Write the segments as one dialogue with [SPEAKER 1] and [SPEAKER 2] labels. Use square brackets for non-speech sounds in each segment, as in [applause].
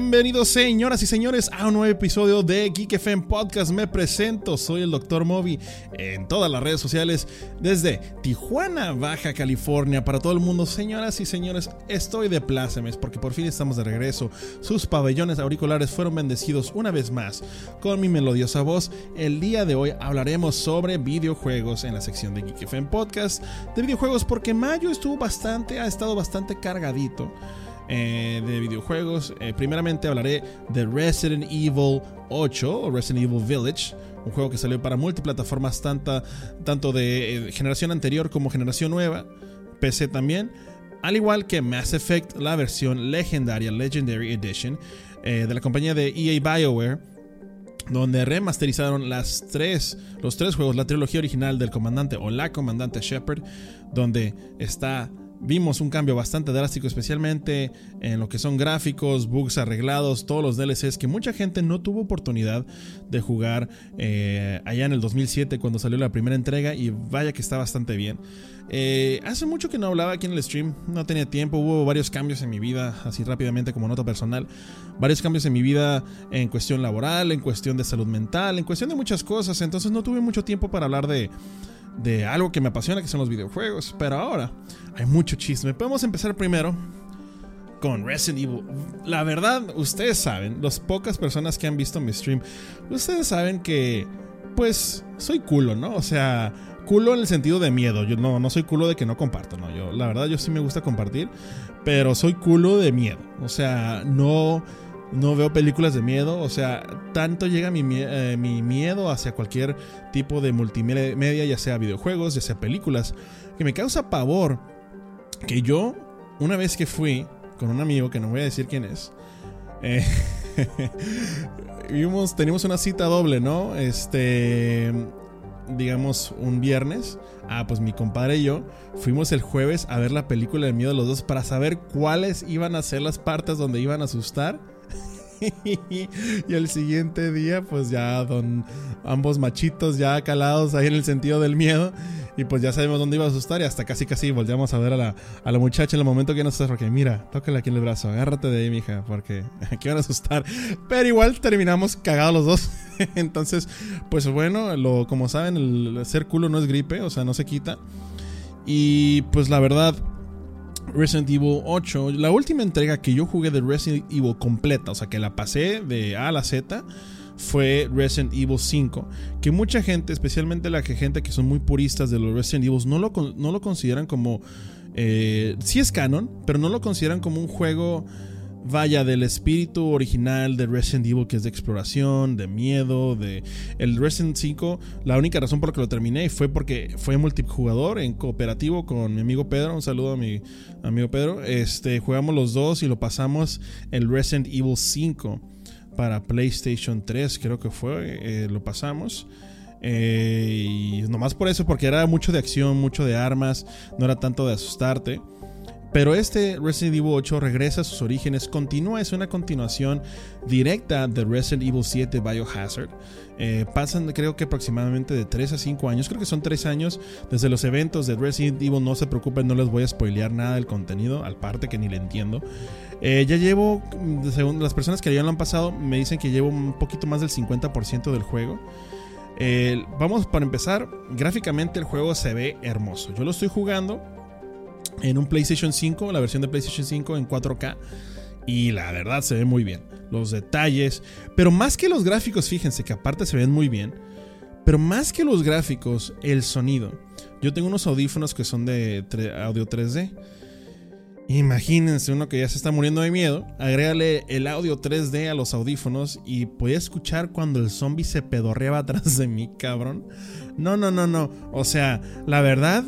[SPEAKER 1] Bienvenidos señoras y señores a un nuevo episodio de Geek FM Podcast. Me presento, soy el Dr. Moby en todas las redes sociales desde Tijuana, Baja California. Para todo el mundo, señoras y señores, estoy de plácemes porque por fin estamos de regreso. Sus pabellones auriculares fueron bendecidos una vez más con mi melodiosa voz. El día de hoy hablaremos sobre videojuegos en la sección de Geek FM Podcast. De videojuegos porque mayo estuvo bastante, ha estado bastante cargadito. Eh, de videojuegos. Eh, primeramente hablaré de Resident Evil 8 o Resident Evil Village, un juego que salió para multiplataformas tanta, tanto de eh, generación anterior como generación nueva, PC también, al igual que Mass Effect, la versión legendaria Legendary Edition de la compañía de EA BioWare donde remasterizaron los tres juegos, la trilogía original del comandante o la comandante Shepard, donde está vimos un cambio bastante drástico, especialmente en lo que son gráficos, bugs arreglados, todos los DLCs que mucha gente no tuvo oportunidad de jugar eh, allá en el 2007 cuando salió la primera entrega y vaya que está bastante bien. Eh, hace mucho que no hablaba aquí en el stream, no tenía tiempo, hubo varios cambios en mi vida, así rápidamente como nota personal, varios cambios en mi vida en cuestión laboral, en cuestión de salud mental, en cuestión de muchas cosas, entonces no tuve mucho tiempo para hablar de de algo que me apasiona, que son los videojuegos. Pero ahora hay mucho chisme. Podemos empezar primero con Resident Evil. La verdad, ustedes saben, las pocas personas que han visto mi stream, ustedes saben que, pues, soy culo, ¿no? O sea, culo en el sentido de miedo. Yo no, no soy culo de que no comparto, ¿no? Yo, la verdad, yo sí me gusta compartir, pero soy culo de miedo. O sea, no no veo películas de miedo, o sea, tanto llega mi, eh, mi, miedo hacia cualquier tipo de multimedia, ya sea videojuegos, ya sea películas, que me causa pavor que yo, una vez que fui con un amigo, que no voy a decir quién es, eh, [laughs] vimos, teníamos una cita doble, ¿no? Este, digamos, un viernes. Ah, pues mi compadre y yo fuimos el jueves a ver la película del miedo de los dos para saber cuáles iban a ser las partes donde iban a asustar [laughs] y el siguiente día, pues ya don ambos machitos ya calados ahí en el sentido del miedo. Y pues ya sabemos dónde iba a asustar. Y hasta casi casi volteamos a ver a la, a la muchacha en el momento que nos. Porque mira, tócale aquí en el brazo, agárrate de ahí, mija. Porque [laughs] aquí van a asustar. Pero igual terminamos cagados los dos. [laughs] Entonces, pues bueno, lo, como saben, el ser culo no es gripe, o sea, no se quita. Y pues la verdad, Resident Evil 8, la última entrega que yo jugué de Resident Evil completa, o sea que la pasé de A a la Z, fue Resident Evil 5, que mucha gente, especialmente la gente que son muy puristas de los Resident Evil, no lo, no lo consideran como... Eh, sí es canon, pero no lo consideran como un juego vaya del espíritu original de Resident Evil que es de exploración, de miedo, de el Resident 5, la única razón por la que lo terminé fue porque fue multijugador en cooperativo con mi amigo Pedro, un saludo a mi amigo Pedro. Este, jugamos los dos y lo pasamos el Resident Evil 5 para PlayStation 3, creo que fue, eh, lo pasamos. Eh, y nomás por eso, porque era mucho de acción, mucho de armas, no era tanto de asustarte. Pero este Resident Evil 8 regresa a sus orígenes, continúa, es una continuación directa de Resident Evil 7 Biohazard. Eh, pasan creo que aproximadamente de 3 a 5 años, creo que son 3 años desde los eventos de Resident Evil, no se preocupen, no les voy a spoilear nada del contenido, al parte que ni le entiendo. Eh, ya llevo, según las personas que ya lo han pasado, me dicen que llevo un poquito más del 50% del juego. Eh, vamos para empezar, gráficamente el juego se ve hermoso. Yo lo estoy jugando en un PlayStation 5, la versión de PlayStation 5 en 4K. Y la verdad se ve muy bien. Los detalles. Pero más que los gráficos, fíjense que aparte se ven muy bien. Pero más que los gráficos, el sonido. Yo tengo unos audífonos que son de audio 3D. Imagínense uno que ya se está muriendo de miedo. Agrégale el audio 3D a los audífonos y podía escuchar cuando el zombie se pedorreaba [laughs] atrás de mí, cabrón. No, no, no, no. O sea, la verdad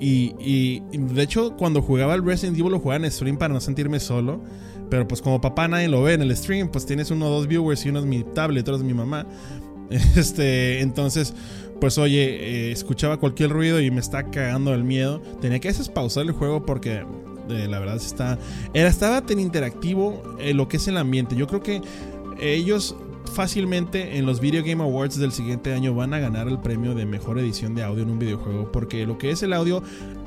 [SPEAKER 1] y, de hecho, cuando jugaba el Resident Evil lo jugaba en stream para no sentirme solo. Pero pues como papá nadie lo ve en el stream, pues tienes uno o dos viewers y uno es mi tablet, otro es mi mamá. [laughs] Este, entonces, pues oye, eh, escuchaba cualquier ruido y me está cagando el miedo. Tenía que veces pausar el juego porque eh, la verdad está, era, estaba tan interactivo eh, lo que es el ambiente. Yo creo que ellos fácilmente en los Video Game Awards del siguiente año van a ganar el premio de mejor edición de audio en un videojuego. Porque lo que es el audio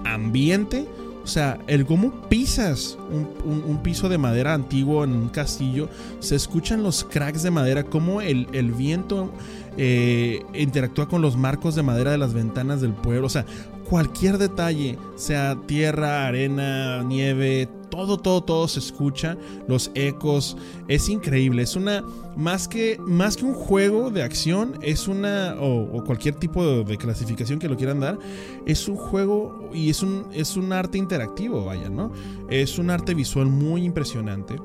[SPEAKER 1] ambiente O sea, el cómo pisas un, piso de madera antiguo en un castillo, se escuchan los cracks de madera, cómo el, viento eh, interactúa con los marcos de madera de las ventanas del pueblo. O sea, cualquier detalle, sea tierra, arena, nieve, todo, todo, todo se escucha, los ecos, es increíble, es una, más que, más que un juego de acción, es una, o, cualquier tipo de, clasificación que lo quieran dar, es un juego y es un, es un arte interactivo, vaya, ¿no? Es un arte visual muy impresionante.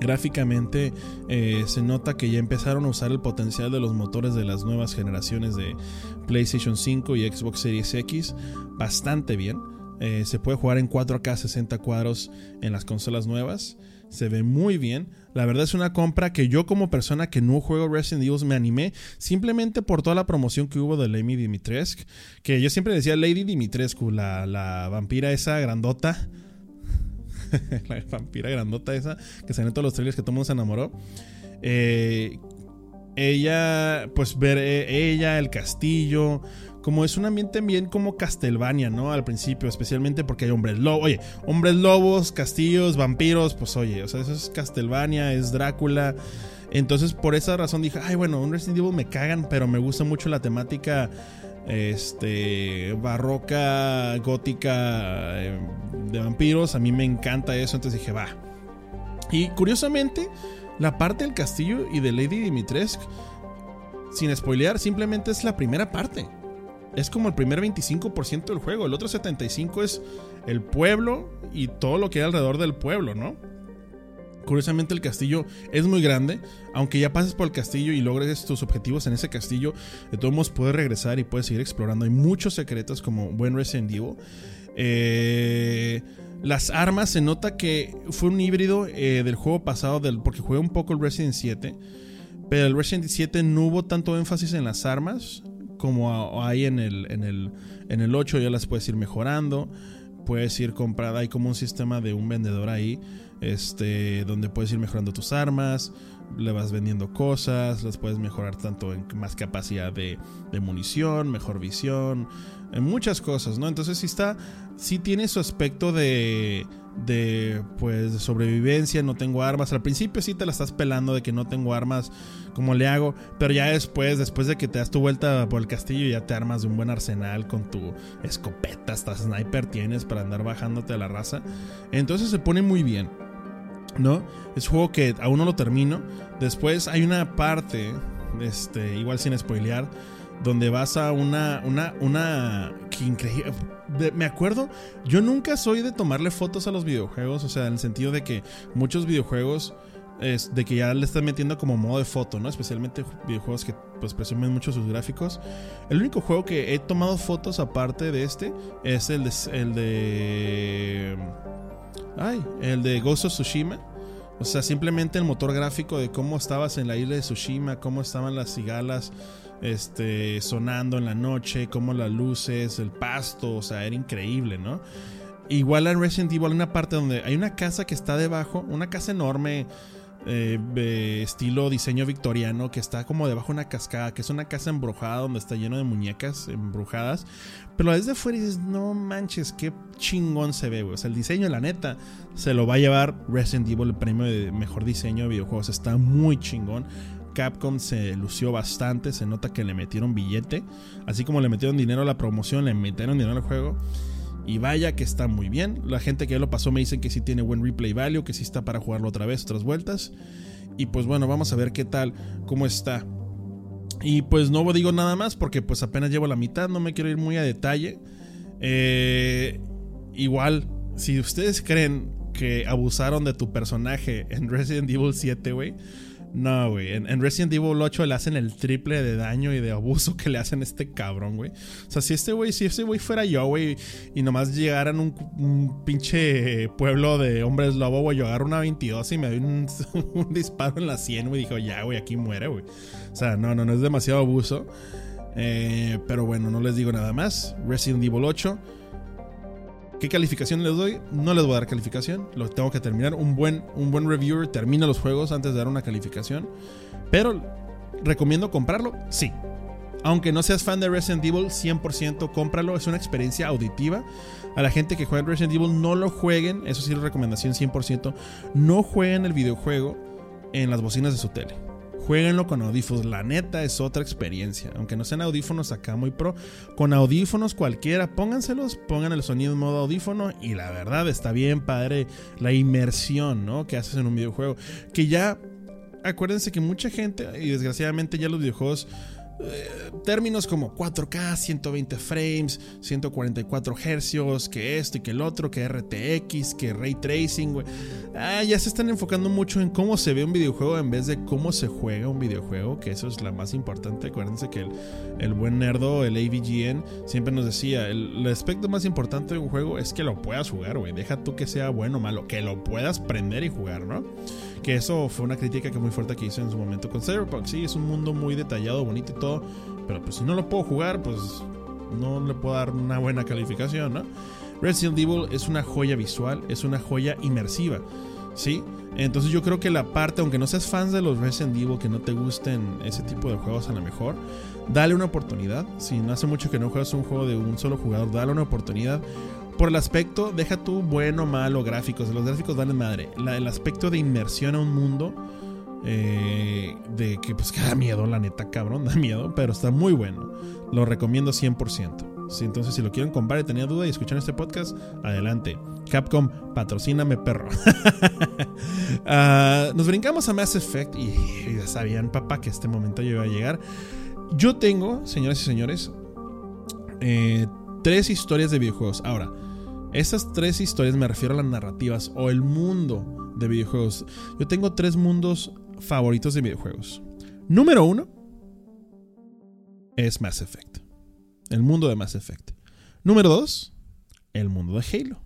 [SPEAKER 1] Gráficamente eh, se nota que ya empezaron a usar el potencial de los motores de las nuevas generaciones de PlayStation 5 y Xbox Series X bastante bien. Eh, se puede jugar en 4K 60 cuadros en las consolas nuevas. Se ve muy bien. La verdad es una compra que yo como persona que no juego Resident Evil me animé simplemente por toda la promoción que hubo de Lady Dimitrescu. Que yo siempre decía Lady Dimitrescu, la, la vampira esa grandota. [laughs] la vampira grandota esa que salió en todos los trailers que todo mundo se enamoró. Eh, ella, pues ver eh, ella, el castillo, como es un ambiente bien como Castlevania, ¿no? Al principio, especialmente porque hay hombres lobos, oye, hombres lobos, castillos, vampiros, pues oye, o sea, eso es Castlevania, es Drácula. Entonces, por esa razón dije, ay, bueno, un Resident Evil me cagan, pero me gusta mucho la temática este barroca, gótica eh, de vampiros, a mí me encanta eso, entonces dije, va. Y curiosamente, la parte del castillo y de Lady Dimitrescu sin spoilear, simplemente es la primera parte es como el primer 25% del juego. El otro 75% es el pueblo y todo lo que hay alrededor del pueblo, ¿no? Curiosamente el castillo es muy grande, aunque ya pases por el castillo y logres tus objetivos en ese castillo, de todos modos puedes regresar y puedes seguir explorando. Hay muchos secretos como buen Resident Evil. Eh, las armas se nota que fue un híbrido eh, del juego pasado, del, porque juega un poco el Resident 7, pero el Resident 7 no hubo tanto énfasis en las armas como hay en el, en el, en el 8 ya las puedes ir mejorando. Puedes ir comprada, hay como un sistema de un vendedor ahí, este, donde puedes ir mejorando tus armas, le vas vendiendo cosas, las puedes mejorar tanto en más capacidad de, de munición, mejor visión, en muchas cosas, ¿no? Entonces sí está, sí tiene su aspecto de, de pues de sobrevivencia, no tengo armas. Al principio sí te la estás pelando de que no tengo armas, como le hago, pero ya después, después de que te das tu vuelta por el castillo, ya te armas de un buen arsenal con tu escopeta, hasta sniper tienes para andar bajándote a la raza. Entonces se pone muy bien. ¿No? Es un juego que aún no lo termino. Después hay una parte, este, igual sin spoilear, donde vas a una, una, una, que increíble. Me acuerdo, yo nunca soy de tomarle fotos a los videojuegos, o sea, en el sentido de que muchos videojuegos es de que ya le están metiendo como modo de foto, ¿no? Especialmente videojuegos que pues presumen mucho sus gráficos. El único juego que he tomado fotos aparte de este es el de el de ay, el de Ghost of Tsushima. O sea, simplemente el motor gráfico de cómo estabas en la isla de Tsushima, cómo estaban las cigalas, este, sonando en la noche, como las luces, el pasto, o sea, era increíble, ¿no? Igual en Resident Evil hay una parte donde hay una casa que está debajo, una casa enorme, eh, estilo diseño victoriano, que está como debajo de una cascada, que es una casa embrujada donde está lleno de muñecas embrujadas. Pero desde fuera dices, no manches, qué chingón se ve, güey. O sea, el diseño, la neta, se lo va a llevar Resident Evil, el premio de mejor diseño de videojuegos. Está muy chingón. Capcom se lució bastante, se nota que le metieron billete, así como le metieron dinero a la promoción, le metieron dinero al juego. Y vaya que está muy bien. La gente que ya lo pasó me dicen que sí tiene buen replay value, que sí está para jugarlo otra vez, otras vueltas. Y pues bueno, vamos a ver qué tal, cómo está. Y pues no digo nada más porque pues apenas llevo la mitad, no me quiero ir muy a detalle. Eh, igual, si ustedes creen que abusaron de tu personaje en Resident Evil 7, güey no, güey. En, Resident Evil 8 le hacen el triple de daño y de abuso que le hacen a este cabrón, güey. O sea, si este güey, si este güey fuera yo, güey, y nomás llegaran un, un pinche pueblo de hombres lobo, güey, yo agarro una 22 y me doy un, [laughs] disparo en la 100, güey, y dijo, ya, güey, aquí muere, güey. O sea, no, no, no es demasiado abuso. Eh, pero bueno, no les digo nada más. Resident Evil 8 ¿Qué calificación les doy? No les voy a dar calificación. Lo tengo que terminar. Un buen, un buen reviewer termina los juegos antes de dar una calificación. Pero, ¿recomiendo comprarlo? Sí. Aunque no seas fan de Resident Evil, 100% cómpralo. Es una experiencia auditiva. A la gente que juega Resident Evil, no lo jueguen. Eso sí, recomendación 100%. No jueguen el videojuego en las bocinas de su tele. Jueguenlo con audífonos. La neta es otra experiencia. Aunque no sean audífonos acá muy pro. Con audífonos cualquiera, pónganselos, pongan el sonido en modo audífono. Y la verdad está bien padre la inmersión, ¿no? Que haces en un videojuego. Que ya. Acuérdense que mucha gente, y desgraciadamente ya los videojuegos eh, términos como 4K, 120 frames, 144 Hz, que esto y que el otro, que RTX, que ray tracing, ah, ya se están enfocando mucho en cómo se ve un videojuego en vez de cómo se juega un videojuego, que eso es la más importante. Acuérdense que el, buen nerdo, el AVGN, siempre nos decía: el, aspecto más importante de un juego es que lo puedas jugar, güey. Deja tú que sea bueno o malo, que lo puedas prender y jugar, ¿no? Que eso fue una crítica que muy fuerte que hice en su momento con Cyberpunk. Sí, es un mundo muy detallado, bonito y todo. Pero pues si no lo puedo jugar, pues no le puedo dar una buena calificación, ¿no? Resident Evil es una joya visual, es una joya inmersiva, ¿sí? Entonces yo creo que la parte, aunque no seas fan de los Resident Evil, que no te gusten ese tipo de juegos a lo mejor, dale una oportunidad. Si no hace mucho que no juegas un juego de un solo jugador, dale una oportunidad. Por el aspecto, deja tú bueno, malo, gráficos. Los gráficos valen madre. el aspecto de inmersión a un mundo. Eh, de que pues [laughs] que da miedo, la neta, cabrón, da miedo, pero está muy bueno. Lo recomiendo 100%. Entonces, si lo quieren comprar y tenía duda y escuchar este podcast, adelante. Capcom, patrocíname, perro. [laughs] Ah, nos brincamos a Mass Effect y, ya sabían, papá, que este momento iba a llegar. Yo tengo, señoras y señores, eh, tres historias de videojuegos. Ahora, estas tres historias me refiero a las narrativas o el mundo de videojuegos. Yo tengo tres mundos favoritos de videojuegos. Número uno es Mass Effect. El mundo de Mass Effect. Número dos, el mundo de Halo.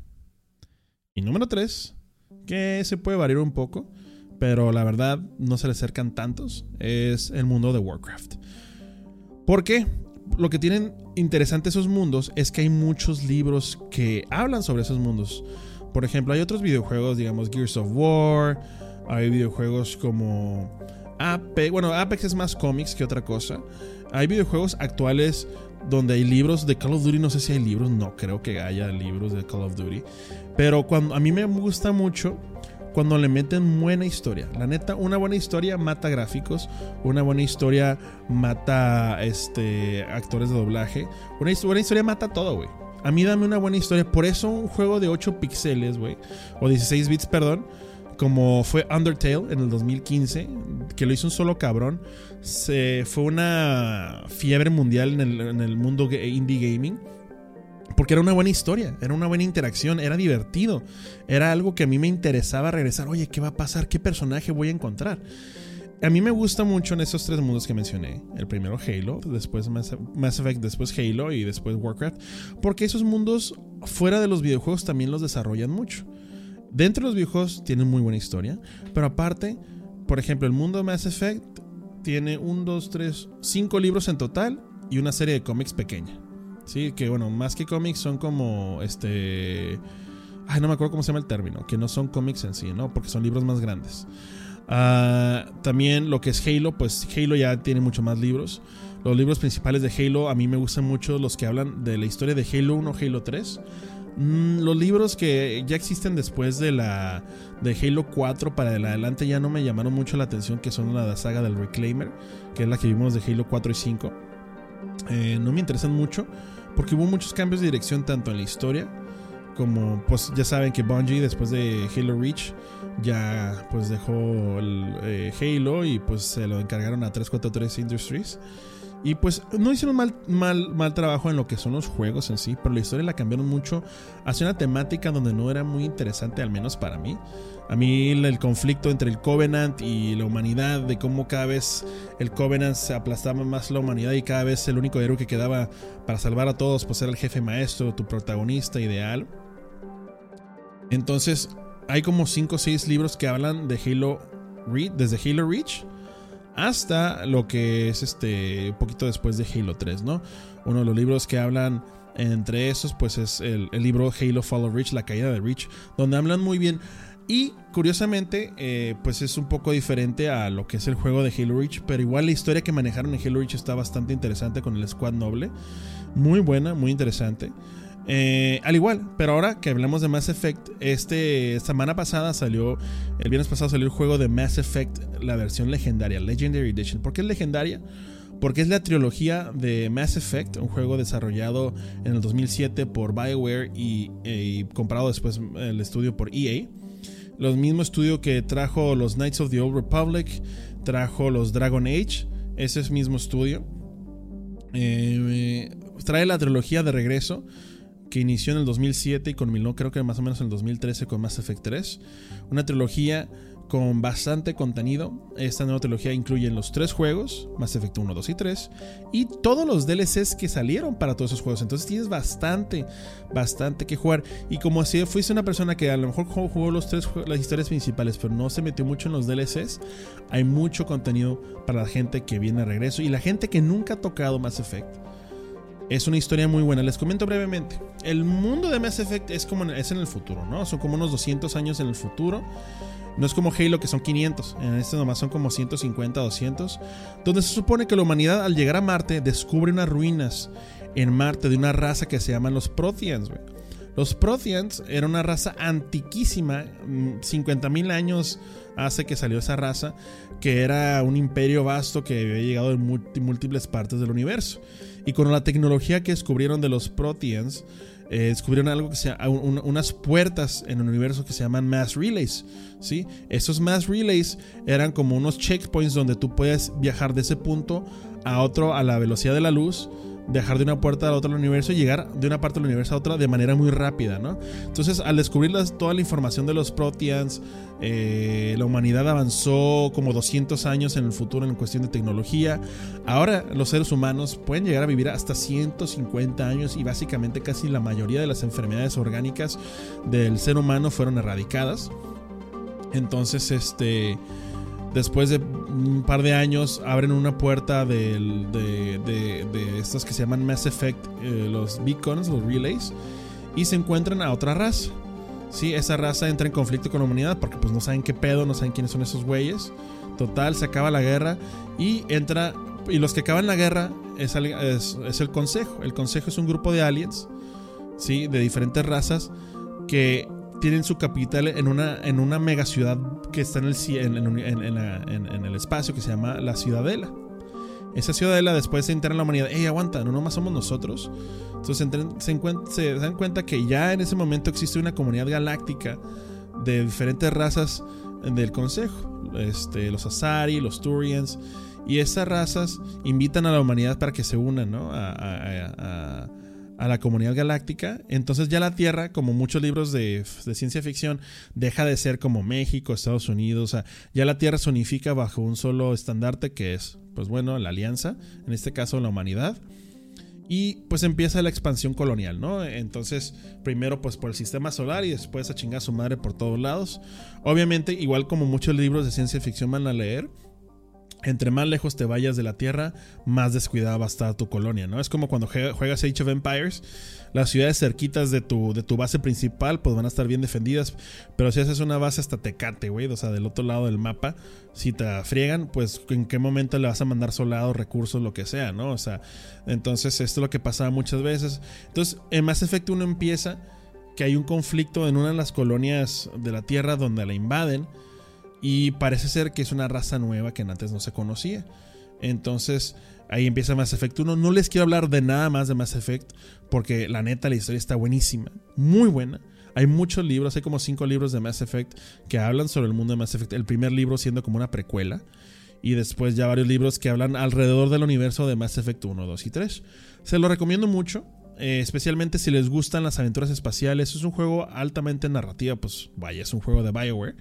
[SPEAKER 1] Y número tres, que se puede variar un poco, pero la verdad no se le acercan tantos, es el mundo de Warcraft. ¿Por qué? lo que tienen interesante esos mundos es que hay muchos libros que hablan sobre esos mundos. Por ejemplo, hay otros videojuegos, digamos Gears of War, hay videojuegos como Apex, bueno, Apex es más cómics que otra cosa. Hay videojuegos actuales donde hay libros de Call of Duty, no sé si hay libros, no creo que haya libros de Call of Duty, pero cuando a mí me gusta mucho cuando le meten buena historia. La neta, una buena historia mata gráficos, una buena historia mata este, actores de doblaje, una buena historia mata todo, güey. A mí dame una buena historia. Por eso un juego de 8 píxeles, güey, o 16 bits, perdón, como fue Undertale en el 2015, que lo hizo un solo cabrón, se, fue una fiebre mundial en el, mundo indie gaming porque era una buena historia, era una buena interacción, era divertido. Era algo que a mí me interesaba regresar. Oye, ¿qué va a pasar? ¿Qué personaje voy a encontrar? A mí me gusta mucho en esos tres mundos que mencioné. El primero Halo, después Mass Effect, después Halo y después Warcraft. Porque esos mundos fuera de los videojuegos también los desarrollan mucho. Dentro de los videojuegos tienen muy buena historia. Pero aparte, por ejemplo, el mundo de Mass Effect tiene un, dos, tres, cinco libros en total y una serie de cómics pequeña. Sí, que bueno, más que cómics son como este. Ay, no me acuerdo cómo se llama el término, que no son cómics en sí, ¿no? Porque son libros más grandes. Ah, también lo que es Halo, pues Halo ya tiene mucho más libros. Los libros principales de Halo, a mí me gustan mucho los que hablan de la historia de Halo 1, Halo 3. Mm, los libros que ya existen después de la de Halo 4 para adelante ya no me llamaron mucho la atención, que son la saga del Reclaimer, que es la que vimos de Halo 4 y 5. Eh, no me interesan mucho porque hubo muchos cambios de dirección tanto en la historia como pues ya saben que Bungie después de Halo Reach ya pues dejó el eh, Halo y pues se lo encargaron a 343 Industries y pues no hicieron mal, mal, mal trabajo en lo que son los juegos en sí, pero la historia la cambiaron mucho hacia una temática donde no era muy interesante, al menos para mí. A mí el conflicto entre el Covenant y la humanidad, de cómo cada vez el Covenant se aplastaba más la humanidad y cada vez el único héroe que quedaba para salvar a todos, pues era el jefe maestro, tu protagonista ideal. Entonces, hay como 5 o 6 libros que hablan de Halo Reach, desde Halo Reach hasta lo que es este un poquito después de Halo 3, ¿no? Uno de los libros que hablan entre esos, pues es el, libro Halo Fall of Reach, la caída de Reach, donde hablan muy bien Y curiosamente, eh, pues es un poco diferente a lo que es el juego de Halo Reach, pero igual la historia que manejaron en Halo Reach está bastante interesante con el Squad Noble. Muy buena, muy interesante. Eh, al igual, pero ahora que hablamos de Mass Effect, este semana pasada salió, el viernes pasado salió el juego de Mass Effect, la versión legendaria, Legendary Edition. ¿Por qué es legendaria? Porque es la trilogía de Mass Effect, un juego desarrollado en el 2007 por BioWare y, y comprado después el estudio por EA. Los mismo estudio que trajo los Knights of the Old Republic, trajo los Dragon Age, ese es mismo estudio. Eh, trae la trilogía de regreso que inició en el 2007 y culminó creo que más o menos en el 2013 con Mass Effect 3. Una trilogía con bastante contenido. Esta nueva trilogía incluye los tres juegos, Mass Effect 1, 2 y 3, y todos los DLCs que salieron para todos esos juegos. Entonces tienes bastante, bastante que jugar. Y como si fuiste una persona que a lo mejor jugó los tres, las historias principales, pero no se metió mucho en los DLCs, hay mucho contenido para la gente que viene a regreso y la gente que nunca ha tocado Mass Effect. Es una historia muy buena. Les comento brevemente. El mundo de Mass Effect es como es en el futuro, ¿no? Son como unos 200 años en el futuro. No es como Halo que son 500, en este nomás son como 150, 200, donde se supone que la humanidad al llegar a Marte descubre unas ruinas en Marte de una raza que se llaman los Protheans, Los Protheans era una raza antiquísima, 50.000 mm, años hace que salió esa raza, que era un imperio vasto que había llegado en múltiples partes del universo. Y con la tecnología que descubrieron de los Protheans, eh, descubrieron algo que se unas puertas en el universo que se llaman mass relays. ¿sí? Esos mass relays eran como unos checkpoints donde tú puedes viajar de ese punto a otro a la velocidad de la luz viajar de una puerta a la otra del universo y llegar de una parte del universo a otra de manera muy rápida, ¿no? Entonces, al descubrir toda la información de los Proteans, eh, la humanidad avanzó como 200 años en el futuro en cuestión de tecnología. Ahora los seres humanos pueden llegar a vivir hasta 150 años y básicamente casi la mayoría de las enfermedades orgánicas del ser humano fueron erradicadas. Entonces, este después de un par de años abren una puerta de, de, estos que se llaman Mass Effect, eh, los beacons, los relays, y se encuentran a otra raza. Sí, esa raza entra en conflicto con la humanidad porque pues no saben qué pedo, no saben quiénes son esos güeyes. Total, se acaba la guerra y entra... Y los que acaban la guerra es, es, es el consejo. El consejo es un grupo de aliens, ¿sí? De diferentes razas que tienen su capital en una, en una mega ciudad que está en el, en, el espacio que se llama la Ciudadela. Esa ciudadela después se entera en la humanidad, ¡Ey, aguanta! No nomás somos nosotros. Entonces se, dan cuenta que ya en ese momento existe una comunidad galáctica de diferentes razas del Consejo. Este, los Asari, los Turians. Y esas razas invitan a la humanidad para que se unan ¿no? a la comunidad galáctica, entonces ya la Tierra, como muchos libros de, ciencia ficción, deja de ser como México, Estados Unidos, o sea, ya la Tierra se unifica bajo un solo estandarte que es, pues bueno, la alianza, en este caso la humanidad. Y pues empieza la expansión colonial, ¿no? Entonces, primero pues por el sistema solar y después a chingar a su madre por todos lados. Obviamente, igual como muchos libros de ciencia ficción van a leer, entre más lejos te vayas de la Tierra, más descuidada va a estar tu colonia, ¿no? Es como cuando juegas Age of Empires, las ciudades cerquitas de tu, de tu base principal, pues van a estar bien defendidas, pero si haces una base hasta Tecate, güey, o sea, del otro lado del mapa, si te friegan, pues en qué momento le vas a mandar soldados, recursos, lo que sea, ¿no? O sea, entonces esto es lo que pasaba muchas veces. Entonces, en más efecto uno empieza que hay un conflicto en una de las colonias de la Tierra donde la invaden, y parece ser que es una raza nueva que antes no se conocía. Entonces ahí empieza Mass Effect 1. No les quiero hablar de nada más de Mass Effect porque la neta la historia está buenísima. Muy buena. Hay muchos libros, hay como cinco libros de Mass Effect que hablan sobre el mundo de Mass Effect. El primer libro siendo como una precuela. Y después ya varios libros que hablan alrededor del universo de Mass Effect 1, 2 y 3. Se lo recomiendo mucho. Eh, especialmente si les gustan las aventuras espaciales. Es un juego altamente narrativa. Pues vaya, es un juego de Bioware.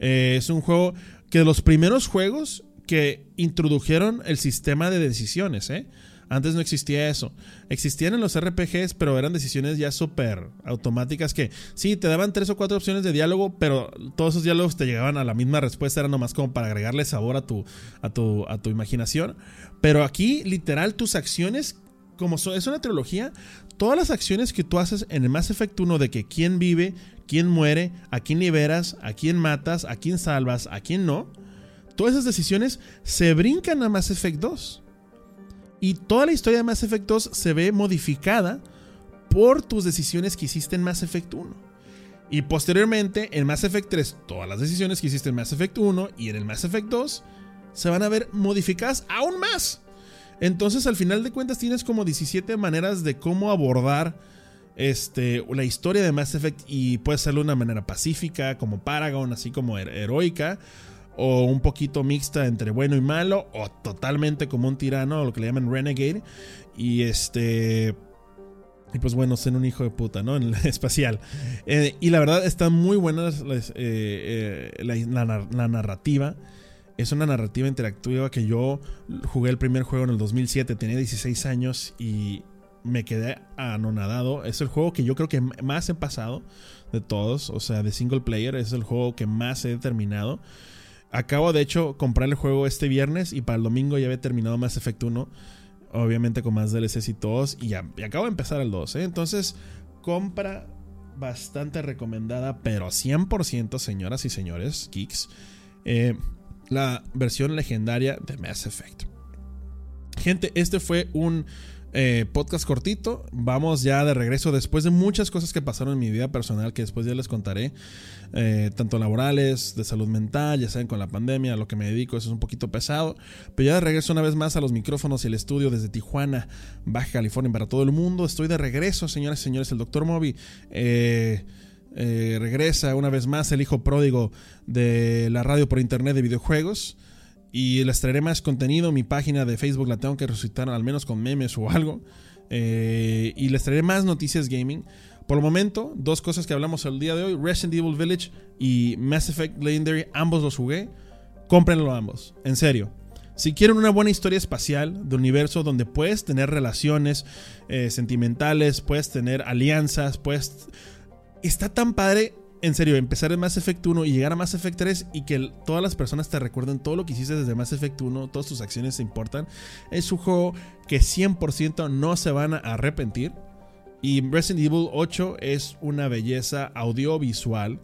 [SPEAKER 1] Eh, es un juego que de los primeros juegos que introdujeron el sistema de decisiones, ¿eh? Antes no existía eso. Existían en los RPGs, pero eran decisiones ya súper automáticas que sí, te daban tres o cuatro opciones de diálogo, pero todos esos diálogos te llegaban a la misma respuesta, era nomás como para agregarle sabor a tu, a tu, a tu imaginación. Pero aquí, literal, tus acciones, como es una trilogía, todas las acciones que tú haces en el Mass Effect 1 de que quién vive, quién muere, a quién liberas, a quién matas, a quién salvas, a quién no. Todas esas decisiones se brincan a Mass Effect 2. Y toda la historia de Mass Effect 2 se ve modificada por tus decisiones que hiciste en Mass Effect 1. Y posteriormente en Mass Effect 3, todas las decisiones que hiciste en Mass Effect 1 y en el Mass Effect 2 se van a ver modificadas aún más. Entonces al final de cuentas tienes como 17 maneras de cómo abordar este, la historia de Mass Effect y puede ser de una manera pacífica, como Paragon, así como heroica, o un poquito mixta entre bueno y malo, o totalmente como un tirano, lo que le llaman Renegade. Y este. Y pues bueno, ser un hijo de puta, ¿no? [laughs] En el espacial. Eh, y la verdad está muy buena eh, eh, la, la, narrativa. Es una narrativa interactiva que yo jugué el primer juego en el 2007, tenía 16 años y me quedé anonadado. Es el juego que yo creo que más he pasado de todos, o sea, de single player, es el juego que más he terminado. Acabo de hecho comprar el juego este viernes y para el domingo ya había terminado Mass Effect 1, obviamente con más DLCs y todos, y ya acabo de empezar el 2, ¿eh? Entonces, compra bastante recomendada, pero 100% señoras y señores, geeks, eh, la versión legendaria de Mass Effect. Gente, este fue un eh, podcast cortito. Vamos ya de regreso después de muchas cosas que pasaron en mi vida personal que después ya les contaré. Eh, tanto laborales, de salud mental, ya saben, con la pandemia, lo que me dedico, eso es un poquito pesado. Pero ya de regreso una vez más a los micrófonos y el estudio desde Tijuana, Baja California, para todo el mundo. Estoy de regreso, señoras y señores, el doctor Moby. Eh, regresa una vez más el hijo pródigo de la radio por internet de videojuegos. Y les traeré más contenido. Mi página de Facebook la tengo que resucitar al menos con memes o [laughs] algo. Eh, y les traeré más noticias gaming. Por el momento, dos cosas que hablamos el día de hoy: Resident Evil Village y Mass Effect Legendary. Ambos los jugué. Cómprenlo ambos. En serio. Si quieren una buena historia espacial de universo donde puedes tener relaciones eh, sentimentales, puedes tener alianzas, puedes... Está tan padre en serio, empezar en Mass Effect 1 y llegar a Mass Effect 3 y que todas las personas te recuerden todo lo que hiciste desde Mass Effect 1, todas tus acciones se importan, es un juego que 100% no se van a arrepentir. Y Resident Evil 8 es una belleza audiovisual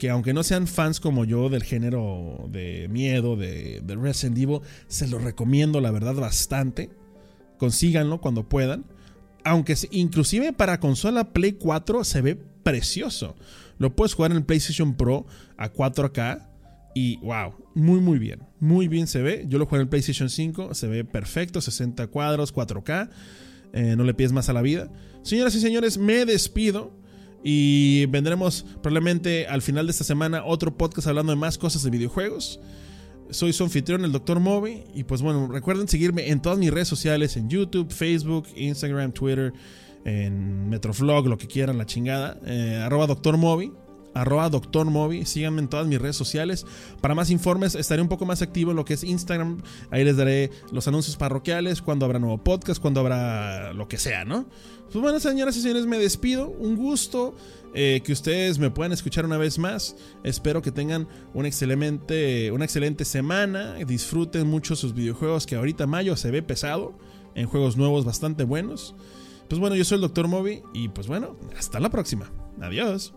[SPEAKER 1] que aunque no sean fans como yo del género de miedo de, de Resident Evil, se lo recomiendo la verdad bastante. Consíganlo cuando puedan. Aunque inclusive para consola Play 4 se ve precioso. Lo puedes jugar en el PlayStation Pro a 4K y wow, muy muy bien. Muy bien se ve. Yo lo juego en el PlayStation 5, se ve perfecto, 60 cuadros, 4K. Eh, no le pides más a la vida. Señoras y señores, me despido. Y vendremos probablemente al final de esta semana otro podcast hablando de más cosas de videojuegos. Soy su anfitrión, el Dr. Moby. Y pues bueno, recuerden seguirme en todas mis redes sociales: en YouTube, Facebook, Instagram, Twitter en Metroflog, lo que quieran, la chingada. Eh, arroba Doctor Moby. Arroba Doctor Moby. Síganme en todas mis redes sociales. Para más informes, estaré un poco más activo en lo que es Instagram. Ahí les daré los anuncios parroquiales, cuando habrá nuevo podcast, cuando habrá lo que sea, ¿no? Pues bueno, señoras y señores, me despido. Un gusto eh, que ustedes me puedan escuchar una vez más. Espero que tengan una excelente, una excelente semana. Disfruten mucho sus videojuegos, que ahorita mayo se ve pesado. En juegos nuevos bastante buenos. Pues bueno, yo soy el Dr. Moby y pues bueno, hasta la próxima. Adiós.